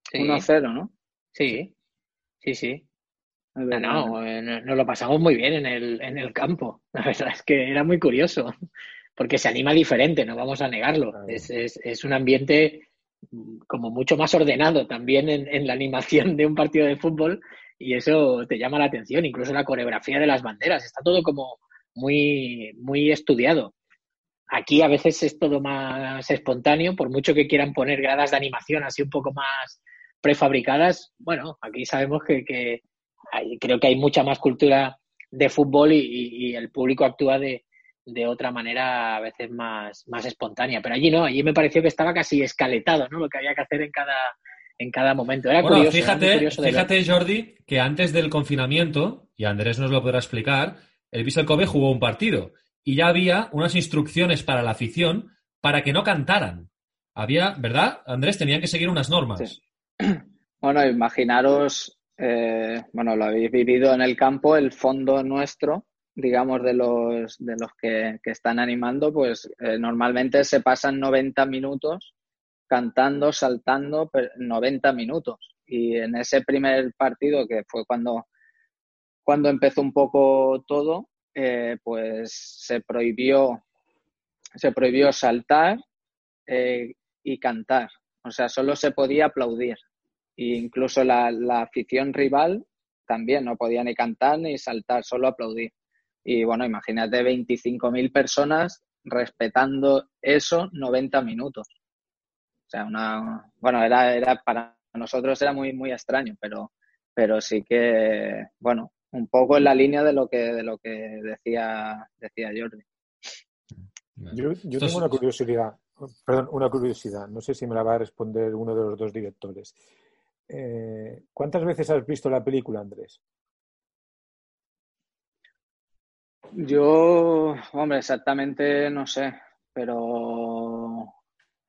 Sí, 1-0, ¿no? Sí, sí, sí. No, eh, no- nos lo pasamos muy bien en el, en el campo. La verdad es que era muy curioso, porque se anima diferente, no vamos a negarlo. Es, es, es un ambiente mm, como mucho más ordenado también en, en la animación de un partido de fútbol y eso te llama la atención, incluso la coreografía de las banderas, está todo como muy, muy estudiado. Aquí a veces es todo más espontáneo, por mucho que quieran poner gradas de animación así un poco más prefabricadas, bueno, aquí sabemos que, que hay- creo que hay mucha más cultura de fútbol y, y- y el público actúa de, de otra manera a veces más, más espontánea. Pero allí no, allí me pareció que estaba casi escaletado, ¿no? Lo que había que hacer en cada, en cada momento. Era Bueno, curioso, era muy fíjate, ver. fíjate, Jordi, que antes del confinamiento, y Andrés nos lo podrá explicar, el Vissel Kobe jugó un partido y ya había unas instrucciones para la afición para que no cantaran. Había, ¿verdad? Andrés, tenían que seguir unas normas. Sí. Bueno, imaginaros, eh, bueno, lo habéis vivido en el campo, el fondo nuestro, digamos, de los, de los que, que están animando, pues eh, normalmente se pasan 90 minutos cantando, saltando, per- 90 minutos. Y en ese primer partido, que fue cuando, cuando empezó un poco todo, eh, pues se prohibió, se prohibió saltar y cantar. O sea, solo se podía aplaudir. E incluso la, la afición rival también no podía ni cantar ni saltar, solo aplaudir. Y bueno, imagínate 25.000 personas respetando eso 90 minutos. O sea, una, bueno, era, era para nosotros era muy, muy extraño, pero, pero sí que, bueno, un poco en la línea de lo que, de lo que decía, decía Jordi. Yo, yo tengo una curiosidad, perdón, una curiosidad, no sé si me la va a responder uno de los dos directores. Eh, ¿Cuántas veces has visto la película, Andrés? Yo, hombre, exactamente no sé, pero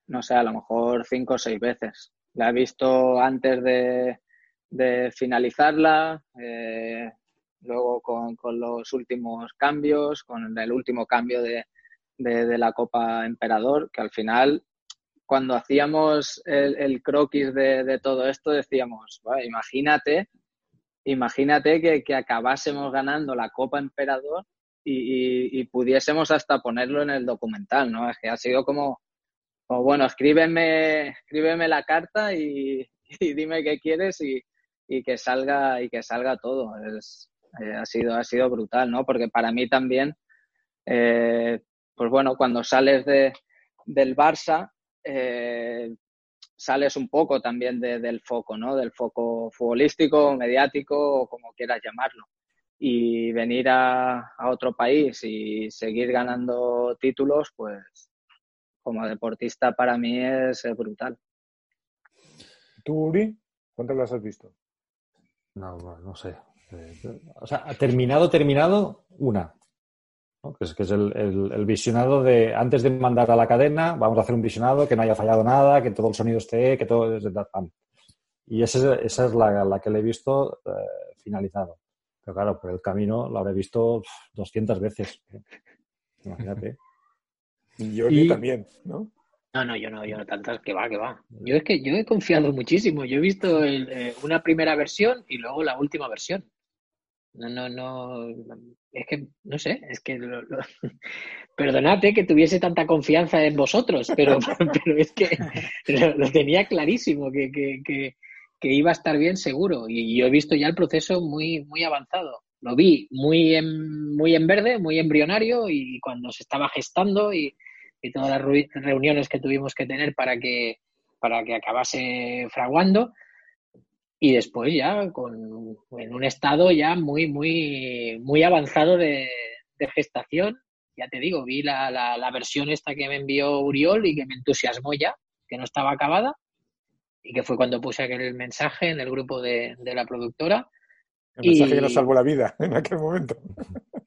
no sé, a lo mejor cinco o seis veces. La he visto antes de, finalizarla, eh, luego con, los últimos cambios, con el último cambio de la Copa Emperador, que al final, cuando hacíamos el, croquis de, todo esto, decíamos, "Buah, imagínate imagínate que, acabásemos ganando la Copa Emperador y, pudiésemos hasta ponerlo en el documental, ¿no? Es que ha sido como, bueno, escríbeme, escríbeme la carta y, dime qué quieres y, que salga y que salga todo. Eh, ha sido ha sido brutal, ¿no? Porque para mí también, eh, pues bueno, cuando sales de, del Barça, eh, sales un poco también del foco, ¿no? Del foco futbolístico, mediático, o como quieras llamarlo y venir a, otro país y seguir ganando títulos, pues como deportista para mí es, brutal. ¿Tú, Uri? ¿Cuántas las has visto? No, no sé. Eh, o sea, terminado, terminado, una. Que es, que es el, visionado de antes de mandar a la cadena, vamos a hacer un visionado que no haya fallado nada, que todo el sonido esté, que todo es de Y esa, esa es la, la, que le he visto eh, finalizado. Pero claro, por el camino lo habré visto 200 veces. Imagínate. y yo también, ¿no? No, no, yo no, yo no tantas, que va, que va. Yo es que yo he confiado muchísimo. Yo he visto eh, una primera versión y luego la última versión. No, no, no. Es que, no sé, es que. Lo, Perdonad que tuviese tanta confianza en vosotros, pero, pero es que lo, tenía clarísimo, que, que, que iba a estar bien seguro. Y yo he visto ya el proceso muy, muy avanzado. Lo vi muy en, muy en verde, muy embrionario y cuando se estaba gestando y, todas las reuniones que tuvimos que tener para que, para que acabase fraguando. Y después ya con, en un estado ya muy, muy, muy avanzado de, gestación. Ya te digo, vi la, la versión esta que me envió Uriol y que me entusiasmó ya, que no estaba acabada y que fue cuando puse aquel mensaje en el grupo de, la productora. El mensaje que nos salvó la vida en aquel momento.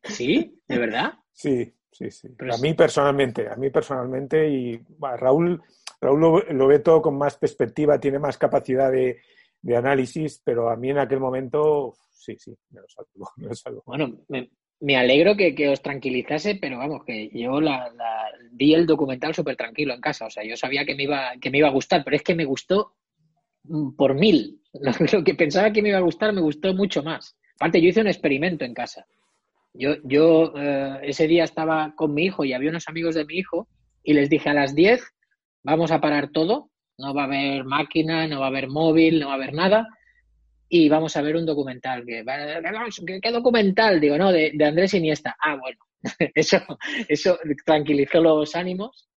¿Sí? ¿De verdad? Sí, sí, sí. a mí personalmente, a mí personalmente y Raúl, Raúl lo, ve todo con más perspectiva, tiene más capacidad de, análisis, pero a mí en aquel momento, sí, sí, me lo salvó. Me lo Bueno, me, alegro que, os tranquilizase, pero vamos, que yo la, vi el documental súper tranquilo en casa, o sea, yo sabía que me, iba, que me iba a gustar, pero es que me gustó Mm, por mil. Lo, que pensaba que me iba a gustar me gustó mucho más. Aparte, yo hice un experimento en casa. Yo, yo eh, ese día estaba con mi hijo y había unos amigos de mi hijo y les dije a las 10 vamos a parar todo, no va a haber máquina, no va a haber móvil, no va a haber nada y vamos a ver un documental. ¿Qué, qué documental? Digo, no, de, de Andrés Iniesta. Ah, bueno, eso, eso tranquilizó los ánimos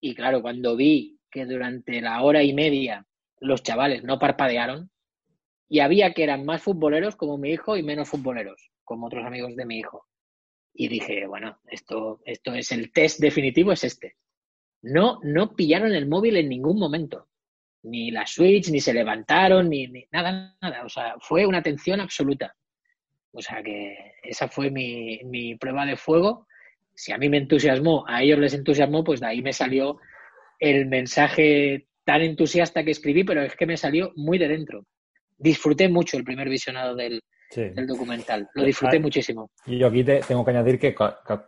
y claro, cuando vi que durante la hora y media los chavales no parpadearon y había que eran más futboleros como mi hijo y menos futboleros como otros amigos de mi hijo. Y dije, bueno, esto, esto es el test definitivo, es este. No, no pillaron el móvil en ningún momento. Ni la Switch, ni se levantaron, ni, nada, nada. O sea, fue una atención absoluta. O sea que esa fue mi, mi prueba de fuego. Si a mí me entusiasmó, a ellos les entusiasmó, pues de ahí me salió el mensaje tan entusiasta que escribí, pero es que me salió muy de dentro. Disfruté mucho el primer visionado del, documental, lo disfruté muchísimo. Y yo aquí te, tengo que añadir que,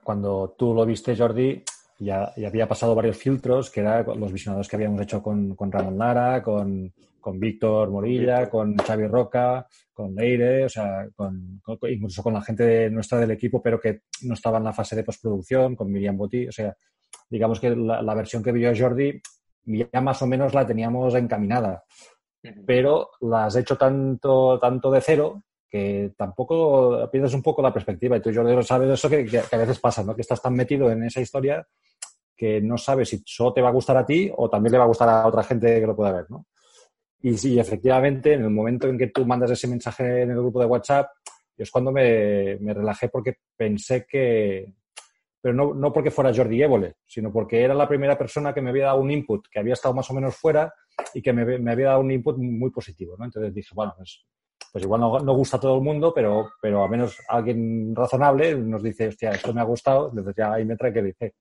cuando tú lo viste, Jordi, ya, había pasado varios filtros, que eran los visionados que habíamos hecho con, con Ramón Lara, con, con Víctor Morilla, con Xavi Roca, con Leire, o sea, con, incluso con la gente nuestra del equipo, pero que no estaba en la fase de postproducción, con Miriam Botti, o sea, digamos que la, la versión que vio Jordi ya más o menos la teníamos encaminada. Pero la has hecho tanto, tanto de cero que tampoco pierdes un poco la perspectiva. Y tú, Jordi, sabes eso que, que, a veces pasa, ¿no? Que estás tan metido en esa historia que no sabes si solo te va a gustar a ti o también le va a gustar a otra gente que lo pueda ver, ¿no? Y sí, efectivamente, en el momento en que tú mandas ese mensaje en el grupo de WhatsApp, es cuando me, me relajé porque pensé que, pero no, no porque fuera Jordi Évole, sino porque era la primera persona que me había dado un input, que había estado más o menos fuera y que me, me había dado un input muy positivo, ¿no? Entonces dije, bueno, pues, pues igual no, no, gusta a todo el mundo, pero, pero al menos alguien razonable nos dice, hostia, esto me ha gustado, entonces ya ahí me trae que dice,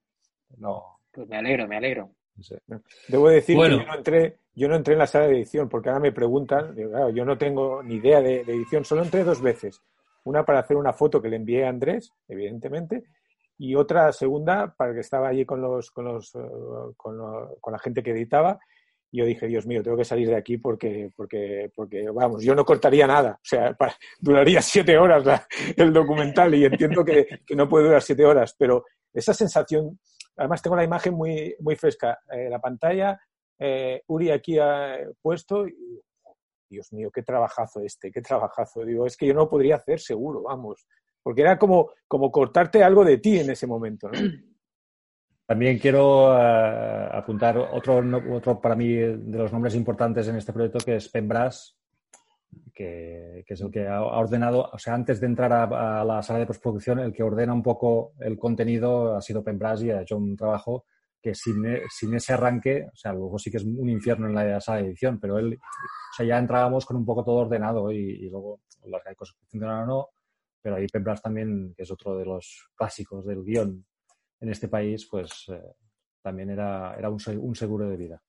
no. Pues me alegro, me alegro. Debo decir que yo no, entré, yo no entré en la sala de edición, porque ahora me preguntan, claro, yo no tengo ni idea de, de edición, solo entré dos veces. Una para hacer una foto que le envié a Andrés, evidentemente, y otra segunda para que estaba allí con los, con los eh, con, la gente que editaba yo dije, Dios mío, tengo que salir de aquí porque, porque, porque vamos, yo no cortaría nada. O sea, duraría siete horas el documental y entiendo que, no puede durar siete horas, pero esa sensación, además tengo la imagen muy, muy fresca, eh, la pantalla, eh, Uri aquí ha puesto, Dios mío, qué trabajazo este, qué trabajazo. Digo, es que yo no podría hacer seguro, vamos, porque era como, como cortarte algo de ti en ese momento. ¿no? También quiero uh, apuntar otro, otro para mí de los nombres importantes en este proyecto que es Pembras, que, que, es el que ha ordenado, o sea, antes de entrar a, a, la sala de postproducción, el que ordena un poco el contenido ha sido Pembras y ha hecho un trabajo que sin, e, sin ese arranque, o sea, luego sí que es un infierno en la sala de edición, pero él, o sea, ya entrábamos con un poco todo ordenado y, y luego las cosas que funcionan o no, pero ahí Pembras también, que es otro de los clásicos del guion en este país, pues eh, también era, era un, un, seguro de vida.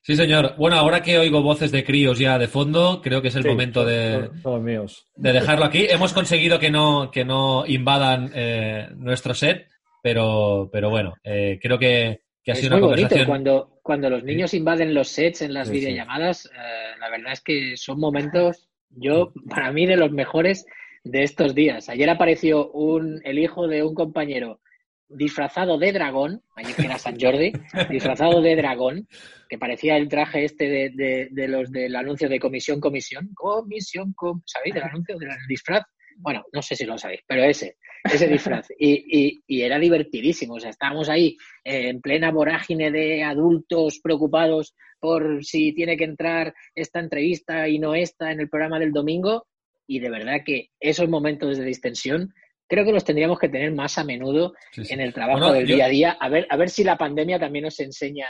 Sí, señor. Bueno, ahora que oigo voces de críos ya de fondo, creo que es el sí, momento de, todos míos. de dejarlo aquí. Hemos conseguido que no, que no invadan eh, nuestro set, pero, pero bueno, eh, creo que, que ha es sido muy una conversación. bonito cuando, cuando los niños invaden los sets en las sí, videollamadas. Sí. Eh, la verdad es que son momentos, yo, para mí, de los mejores de estos días. Ayer apareció un, el hijo de un compañero disfrazado de dragón, ayer que era San Jordi, disfrazado de dragón, que parecía el traje este de, de, de los del anuncio de comisión, comisión, comisión, com, ¿sabéis? Del anuncio del disfraz. Bueno, no sé si lo sabéis, pero ese, ese disfraz. Y, y, y era divertidísimo. O sea, estábamos ahí eh, en plena vorágine de adultos preocupados por si tiene que entrar esta entrevista y no esta en el programa del domingo. Y de verdad que esos momentos de distensión creo que los tendríamos que tener más a menudo sí, sí. en el trabajo bueno, del yo, día a día. A ver, a ver si la pandemia también nos enseña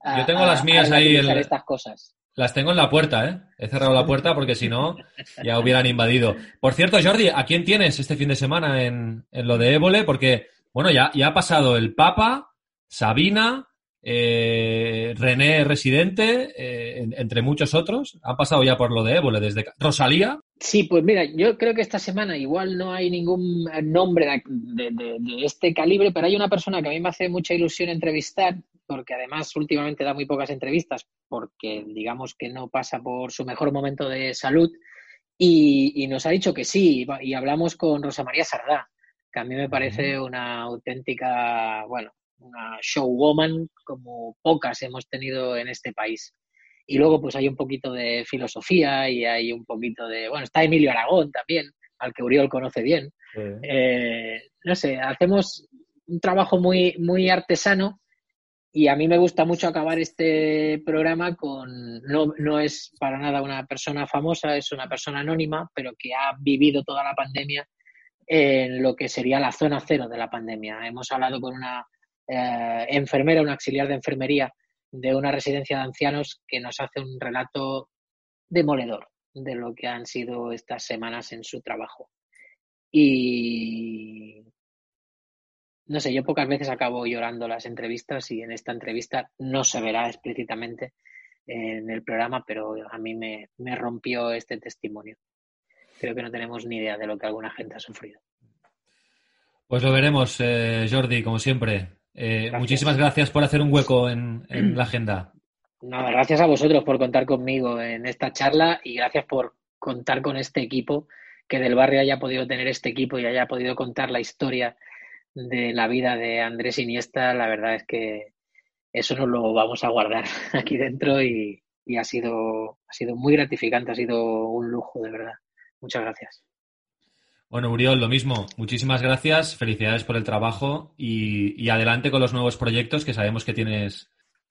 a, yo tengo las mías a, ahí el, estas cosas. Las tengo en la puerta, ¿eh? He cerrado la puerta porque si no ya hubieran invadido. Por cierto, Jordi, ¿a quién tienes este fin de semana en, en lo de Évole? Porque, bueno, ya, ya ha pasado el Papa, Sabina, eh, René Residente, eh, entre muchos otros. Han pasado ya por lo de Évole desde Rosalía. Sí, pues mira, yo creo que esta semana igual no hay ningún nombre de, de, de, este calibre, pero hay una persona que a mí me hace mucha ilusión entrevistar, porque además últimamente da muy pocas entrevistas, porque digamos que no pasa por su mejor momento de salud, y, y nos ha dicho que sí, y hablamos con Rosa María Sardá, que a mí me parece una auténtica, bueno, una showwoman como pocas hemos tenido en este país. Y luego pues hay un poquito de filosofía y hay un poquito de, bueno, está Emilio Aragón también, al que Uriol conoce bien. Sí. Eh, no sé, hacemos un trabajo muy, muy artesano y a mí me gusta mucho acabar este programa con, no, no es para nada una persona famosa, es una persona anónima, pero que ha vivido toda la pandemia en lo que sería la zona cero de la pandemia. Hemos hablado con una eh, enfermera, un auxiliar de enfermería de una residencia de ancianos que nos hace un relato demoledor de lo que han sido estas semanas en su trabajo. Y no sé, yo pocas veces acabo llorando las entrevistas y en esta entrevista no se verá explícitamente en el programa, pero a mí me, me rompió este testimonio. Creo que no tenemos ni idea de lo que alguna gente ha sufrido. Pues lo veremos, eh, Jordi, como siempre. Eh, muchísimas gracias por hacer un hueco en, en la agenda. No, gracias a vosotros por contar conmigo en esta charla y gracias por contar con este equipo, que del barrio haya podido tener este equipo y haya podido contar la historia de la vida de Andrés Iniesta. La verdad es que eso nos lo vamos a guardar aquí dentro y, y ha, sido, ha sido muy gratificante, ha sido un lujo, de verdad. Muchas gracias. Bueno, Uriol, lo mismo. Muchísimas gracias. Felicidades por el trabajo y, y adelante con los nuevos proyectos que sabemos que tienes,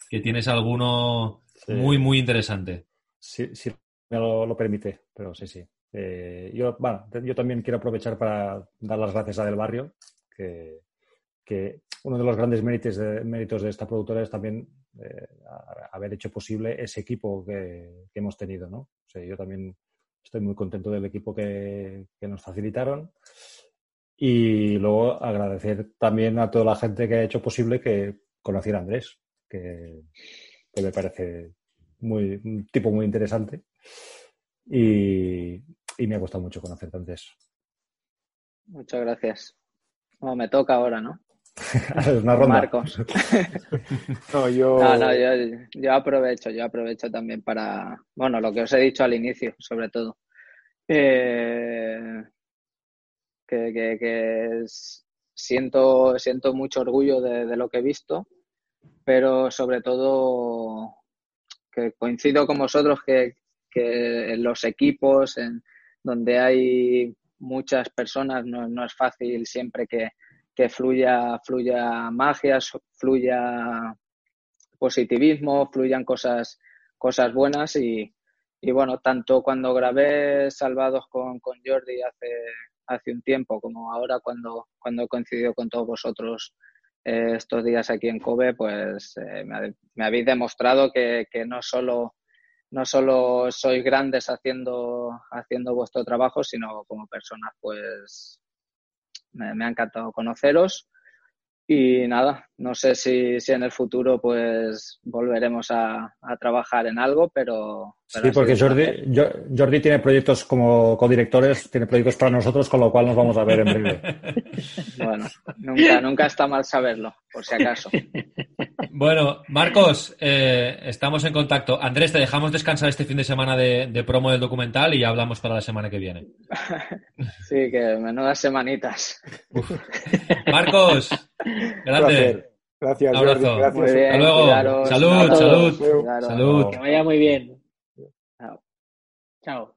que tienes alguno sí. muy, muy interesante. Sí, sí, me lo, lo permite, pero sí, sí. Eh, yo, bueno, yo también quiero aprovechar para dar las gracias a Del Barrio, que, que uno de los grandes méritos de, méritos de esta productora es también eh, haber hecho posible ese equipo que, que hemos tenido, ¿no? O sea, yo también estoy muy contento del equipo que, que, nos facilitaron. Y luego agradecer también a toda la gente que ha hecho posible que conociera a Andrés, que, que me parece muy, un tipo muy interesante. Y, y me ha gustado mucho conocerte antes. Muchas gracias. Bueno, me toca ahora, ¿no? una ronda. Marcos. No, yo... No, no, yo, yo aprovecho, yo aprovecho también para, bueno, lo que os he dicho al inicio, sobre todo. Eh, que, que- que es- siento, siento mucho orgullo de, de lo que he visto, pero sobre todo que coincido con vosotros que, que en los equipos en donde hay muchas personas no, no es fácil siempre que, que fluya, fluya magia, fluya positivismo, fluyan cosas, cosas buenas y, y bueno, tanto cuando grabé Salvados con, Jordi hace, hace un tiempo como ahora cuando, cuando he coincidido con todos vosotros eh, estos días aquí en Kobe, pues eh, me, me habéis demostrado que, que no solo no solo sois grandes haciendo, haciendo vuestro trabajo, sino como personas, pues me, me ha encantado conoceros. Y nada, no sé si, si en el futuro pues volveremos a, a trabajar en algo, pero... Sí, porque Jordi, Jordi tiene proyectos como codirectores, tiene proyectos para nosotros, con lo cual nos vamos a ver en breve. Bueno, nunca, nunca está mal saberlo, por si acaso. Bueno, Marcos, eh, estamos en contacto. Andrés, te dejamos descansar este fin de semana de, de promo del documental y ya hablamos para la semana que viene. Sí, que menudas semanitas. Marcos, grande. Gracias, Un abrazo. Jordi. Gracias. Muy bien, Hasta luego. cuidaros. Salud, salud. cuidaros. Salud. Que vaya muy bien. Ciao.